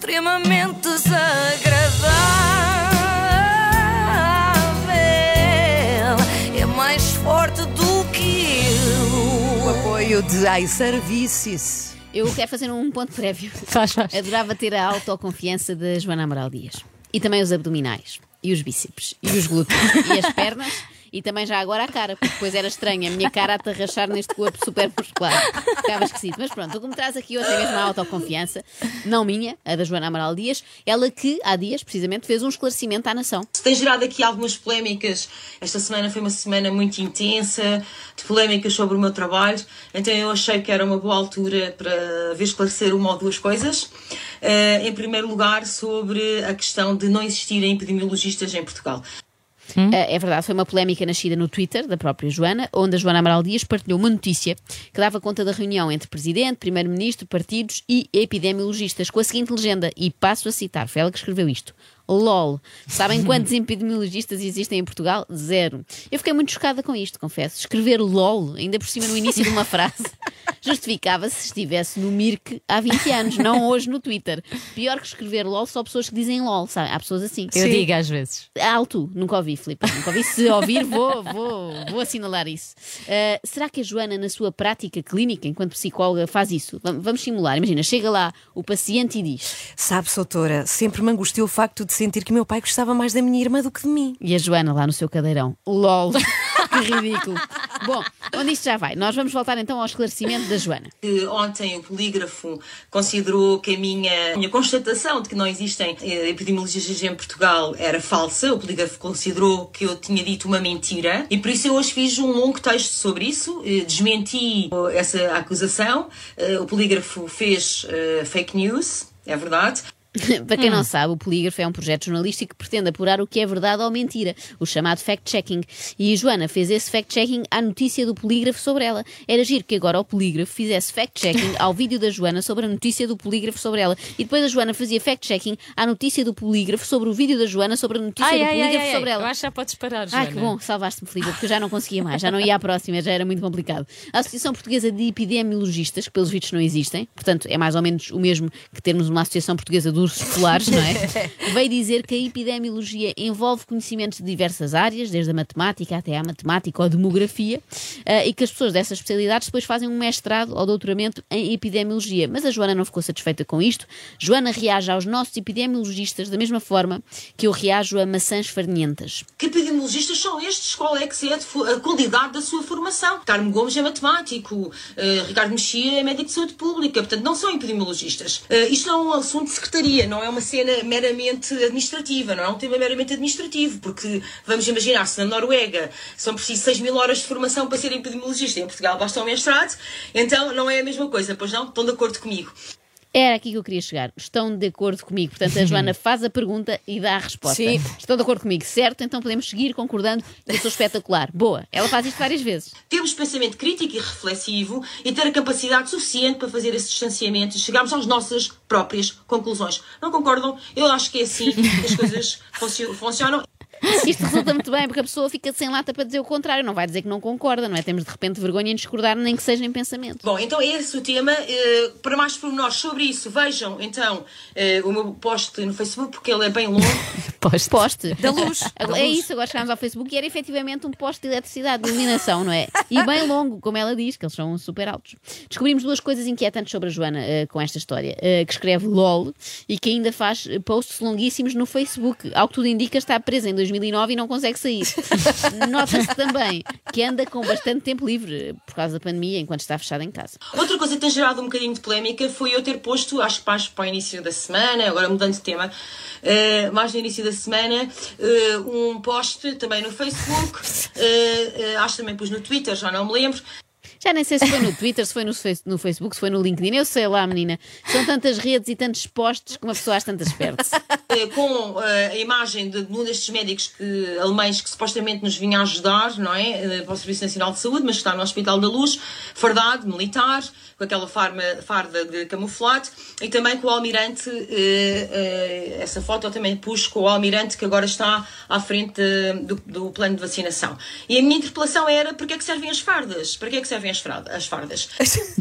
extremamente desagradável. É mais forte do que eu. O apoio de iServices. Eu quero fazer um ponto prévio. Faz, faz. Adorava ter a autoconfiança da Joana Amaral Dias. E também os abdominais. E os bíceps. E os glúteos. e as pernas. E também já agora a cara, porque depois era estranha a minha cara a tarrachar neste corpo super muscular. Ficava esquisito. Mas pronto, o que me traz aqui hoje é mesmo a autoconfiança, não minha, a da Joana Amaral Dias, ela que há dias, precisamente, fez um esclarecimento à nação. Se tem gerado aqui algumas polémicas, esta semana foi uma semana muito intensa, de polémicas sobre o meu trabalho, então eu achei que era uma boa altura para ver esclarecer uma ou duas coisas. Eh, em primeiro lugar, sobre a questão de não existirem epidemiologistas em Portugal. É é verdade, foi uma polémica nascida no Twitter da própria Joana, onde a Joana Amaral Dias partilhou uma notícia que dava conta da reunião entre Presidente, Primeiro-Ministro, partidos e epidemiologistas, com a seguinte legenda, e passo a citar, foi ela que escreveu isto. LOL. Sabem quantos epidemiologistas existem em Portugal? Zero. Eu fiquei muito chocada com isto, confesso. Escrever LOL, ainda por cima no início de uma frase, justificava se estivesse no Mirk há 20 anos, não hoje no Twitter. Pior que escrever LOL, só pessoas que dizem LOL, sabe? Há pessoas assim. Eu digo às vezes. Alto, nunca ouvi, Filipe. Nunca ouvi. Se ouvir, vou, vou, vou assinalar isso. Uh, será que a Joana, na sua prática clínica, enquanto psicóloga, faz isso? Vam- Vamos simular. Imagina, chega lá o paciente e diz. Sabe, doutora, sempre me angustiou o facto de sentir que meu pai gostava mais da minha irmã do que de mim. E a Joana lá no seu cadeirão. LOL. que ridículo. Bom, onde isto já vai? Nós vamos voltar então ao esclarecimento da Joana. que ontem o polígrafo considerou que a minha, minha constatação de que não existem eh, epidemiologistas em Portugal era falsa. O polígrafo considerou que eu tinha dito uma mentira e por isso eu hoje fiz um longo texto sobre isso, eh, desmenti essa acusação. Eh, O polígrafo fez fake news, é verdade. Para quem não sabe, o Polígrafo é um projeto jornalístico que pretende apurar o que é verdade ou mentira, o chamado fact-checking. E a Joana fez esse fact-checking à notícia do Polígrafo sobre ela. Era giro que agora o Polígrafo fizesse fact-checking ao vídeo da Joana sobre a notícia do Polígrafo sobre ela. E depois a Joana fazia fact-checking à notícia do Polígrafo sobre o vídeo da Joana sobre a notícia do Polígrafo sobre ela. Eu acho que já podes parar, Joana. Ai, que bom, salvaste-me, Filipe, porque eu já não conseguia mais, já não ia à próxima, já era muito complicado. A Associação Portuguesa de Epidemiologistas, que pelos vistos não existem, portanto é mais ou menos o mesmo que termos uma Associação Portuguesa de Ursos Polares, não é? Veio dizer que a epidemiologia envolve conhecimentos de diversas áreas, desde a matemática até à matemática ou a demografia, eh, e que as pessoas dessas especialidades depois fazem um mestrado ou doutoramento em epidemiologia. Mas a Joana não ficou satisfeita com isto. Joana reage aos nossos epidemiologistas da mesma forma que eu reajo a maçãs farinhentas. Que epidemiologistas são estes? Qual é que é de fo- a qualidade da sua formação? Carmo Gomes é matemático, eh, Ricardo Mexia é médico de saúde pública, portanto não são epidemiologistas. Eh, isto não é um assunto de secretaria, não é uma cena meramente administrativa, não é um tema meramente administrativo, porque vamos imaginar se na Noruega são preciso 6 mil horas de formação para ser epidemiologista, em Portugal basta um mestrado, então não é a mesma coisa, pois não? Estão de acordo comigo. Era aqui que eu queria chegar. Estão de acordo comigo. Portanto, a Joana faz a pergunta e dá a resposta. Sim. Estão de acordo comigo, certo? Então podemos seguir concordando que eu sou espetacular. Boa. Ela faz isto várias vezes. Temos pensamento crítico e reflexivo e ter a capacidade suficiente para fazer esse distanciamento e chegarmos às nossas próprias conclusões. Não concordam? Eu acho que é assim que as coisas funcio- funcionam. Isto resulta muito bem porque a pessoa fica sem lata para dizer o contrário. Não vai dizer que não concorda, não é? Temos de repente vergonha em discordar, nem que seja em pensamento. Bom, então é esse o tema. Eh, para mais pormenores sobre isso, vejam então eh, o meu post no Facebook, porque ele é bem longo. Poste. Poste. Da luz. Da é luz. isso, agora chegámos ao Facebook e era efetivamente um poste de eletricidade, de iluminação, não é? E bem longo, como ela diz, que eles são super altos. Descobrimos duas coisas inquietantes sobre a Joana eh, com esta história: eh, que escreve LOL e que ainda faz posts longuíssimos no Facebook. Ao que tudo indica, está presa em 2009 e não consegue sair. Nota-se também que anda com bastante tempo livre por causa da pandemia, enquanto está fechada em casa. Outra coisa que tem gerado um bocadinho de polémica foi eu ter posto, acho que para o início da semana, agora mudando de tema, eh, mais no início da semana, eh, um post também no Facebook, eh, acho que também pus no Twitter, já não me lembro, Já nem sei se foi no Twitter, se foi no, no Facebook, se foi no LinkedIn. Eu sei lá, menina. São tantas redes e tantos posts que uma pessoa às tantas perde-se. eh, com eh, a imagem de, de um destes médicos que, alemães que supostamente nos vinha ajudar, não é? Eh, para o Serviço Nacional de Saúde, mas que está no Hospital da Luz, fardado, militar, com aquela farma, farda de camuflado, e também com o almirante, essa foto eu também pus com o almirante que agora está à frente do, do plano de vacinação. E a minha interpelação era: para que é que servem as fardas? Para que é que servem as, fralda- as fardas?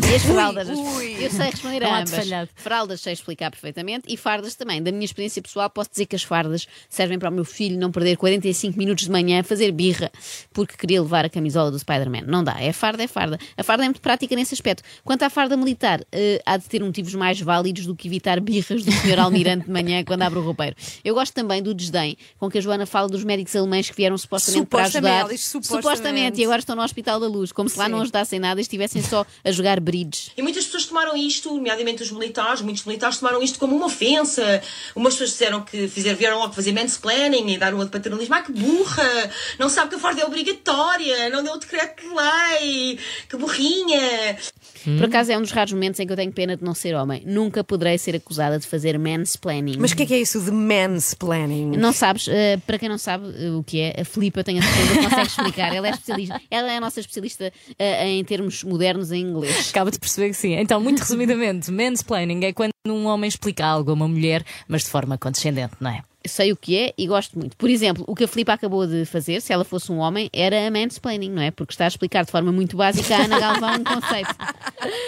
E as fraldas? as- ui. Eu sei responder a ambas. Fraldas sei explicar perfeitamente e fardas também. Da minha experiência pessoal, posso dizer que as fardas servem para o meu filho não perder 45 minutos de manhã a fazer birra porque queria levar a camisola do Spider-Man. Não dá. É farda, é farda. A farda é muito prática nesse aspecto. Quanto à farda militar, eh, há de ter motivos mais válidos do que evitar birras do senhor almirante de manhã quando abre o roupeiro. Eu gosto também do desdém com que a Joana fala dos médicos alemães que vieram supostamente, para Supostamente, ajudar. ela diz supostamente. e agora estão no Hospital da Luz, como se lá Sim. não ajudassem nada e estivessem só a jogar bridge. E muitas pessoas tomaram isto, nomeadamente os militares, muitos militares tomaram isto como uma ofensa. Umas pessoas disseram que fizeram, vieram logo fazer mansplaining e dar uma de paternalismo. Ah, que burra! Não sabe que a farda é obrigatória, não deu o decreto de lei, que burrinha! Por acaso é um dos raros momentos em que eu tenho pena de não ser homem. Nunca poderei ser acusada de fazer mansplaining. Mas o que é que é isso de mansplaining? Não sabes, eh, para quem não sabe eh, o que é, a Filipe, eu tenho a certeza que consegue explicar. Ela é especialista, ela é a nossa especialista eh, em termos modernos em inglês. Acaba de perceber que sim. Então, muito resumidamente, mansplaining é quando um homem explica algo a uma mulher, mas de forma condescendente, não é? Sei o que é e gosto muito. Por exemplo, o que a Filipe acabou de fazer, se ela fosse um homem, era a mansplaining, não é? Porque está a explicar de forma muito básica a Ana Galvão um conceito.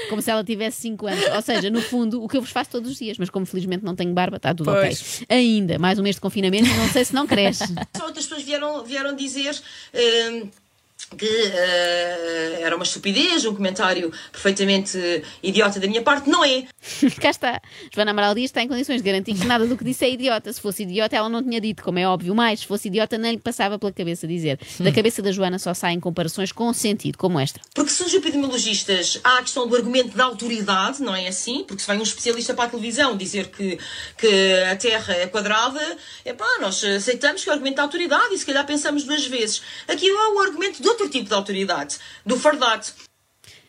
Como se ela tivesse 5 anos. Ou seja, no fundo, o que eu vos faço todos os dias, mas como felizmente não tenho barba, está tudo Pois. ok. Ainda, mais um mês de confinamento e não sei se não cresce. Só outras pessoas vieram, vieram dizer. hum, que eh, era uma estupidez, um comentário perfeitamente idiota da minha parte. Não é. Cá está. Joana Amaral Dias está em condições de garantir que nada do que disse é idiota. Se fosse idiota, ela não tinha dito, como é óbvio. Mais, se fosse idiota, nem lhe passava pela cabeça dizer. Da cabeça da Joana só saem comparações com sentido, como esta. Porque se os epidemiologistas há a questão do argumento da autoridade, não é assim? Porque se vem um especialista para a televisão dizer que, que a Terra é quadrada, epá, nós aceitamos que é o argumento da autoridade e se calhar pensamos duas vezes. Aqui é o argumento de outro tipo de autoridade, do fardato.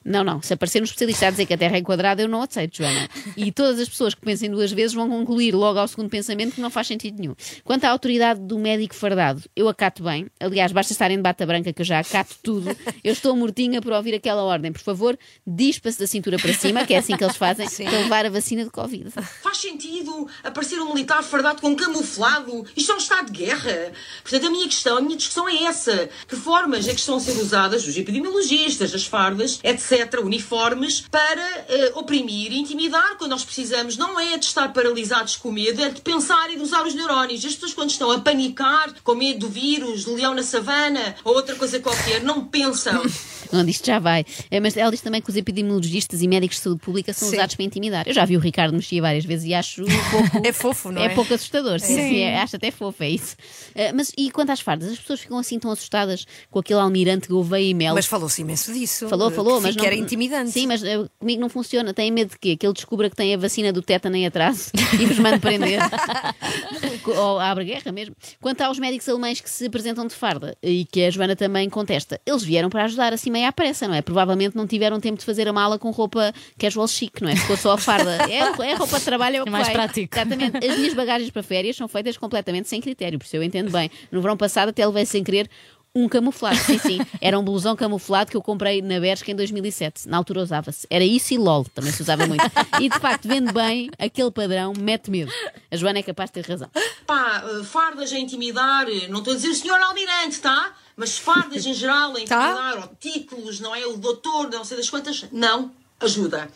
Não, não. Se aparecer um especialista a dizer que a Terra é quadrada, eu não aceito, Joana. E todas as pessoas que pensem duas vezes vão concluir logo ao segundo pensamento que não faz sentido nenhum. Quanto à autoridade do médico fardado, eu acato bem. Aliás, basta estarem de bata branca que eu já acato tudo. Eu estou mortinha por ouvir aquela ordem. Por favor, dispa-se da cintura para cima, que é assim que eles fazem, para levar a vacina de Covid. Faz sentido aparecer um militar fardado com camuflado? Isto é um estado de guerra. Portanto, a minha questão, a minha discussão é essa. Que formas é que estão a ser usadas os epidemiologistas, as fardas, etc., uniformes, para eh, oprimir e intimidar quando nós precisamos não é de estar paralisados com medo, é de pensar e de usar os neurónios. As pessoas quando estão a panicar com medo do vírus, do leão na savana ou outra coisa qualquer, não pensam. Onde isto já vai. É, Mas ela diz também que os epidemiologistas e médicos de saúde pública são Sim. usados para intimidar. Eu já vi o Ricardo mexer várias vezes e acho um pouco. É fofo, não é? pouco assustador, sim, sim, é, acho até fofo, é isso. Ah, mas e quanto às fardas? As pessoas ficam assim tão assustadas com aquele almirante Gouveia e Mel. Mas falou-se imenso disso. Falou, que falou, fica- mas que era intimidante. Sim, mas eh, comigo não funciona. Tem medo de quê? Que ele descubra que tem a vacina do tétano em atraso e vos mande prender. Ou abre guerra mesmo. Quanto aos médicos alemães que se apresentam de farda e que a Joana também contesta, eles vieram para ajudar assim meio à pressa, não é? Provavelmente não tiveram tempo de fazer a mala com roupa casual chic, não é? Ficou só a farda. É, é roupa de trabalho, é o É que mais vai. prático. Exatamente. As minhas bagagens para férias são feitas completamente sem critério, por isso eu entendo bem. No verão passado até levei sem querer um camuflado, sim, sim. Era um blusão camuflado que eu comprei na Bershka em 2007. Na altura usava-se. Era isso e LOL, também se usava muito. E de facto, vendo bem, aquele padrão mete medo. A Joana é capaz de ter razão. Pá, fardas a intimidar, não estou a dizer o senhor almirante, tá? Mas fardas em geral a intimidar, ou títulos, não é? O doutor, não sei das quantas, não ajuda.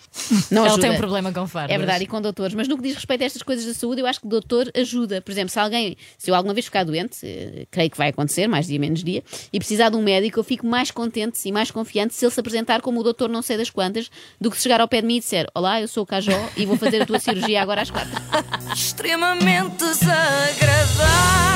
Não Ela ajuda. tem um problema com fardas. É verdade, e com doutores. Mas no que diz respeito a estas coisas da saúde, eu acho que doutor ajuda. Por exemplo, se alguém, se eu alguma vez ficar doente, eh, creio que vai acontecer, mais dia menos dia, e precisar de um médico, eu fico mais contente e mais confiante se ele se apresentar como o doutor não sei das quantas, do que se chegar ao pé de mim e disser: Olá, eu sou o Cajó e vou fazer a tua cirurgia agora às quatro. extremamente desagradável.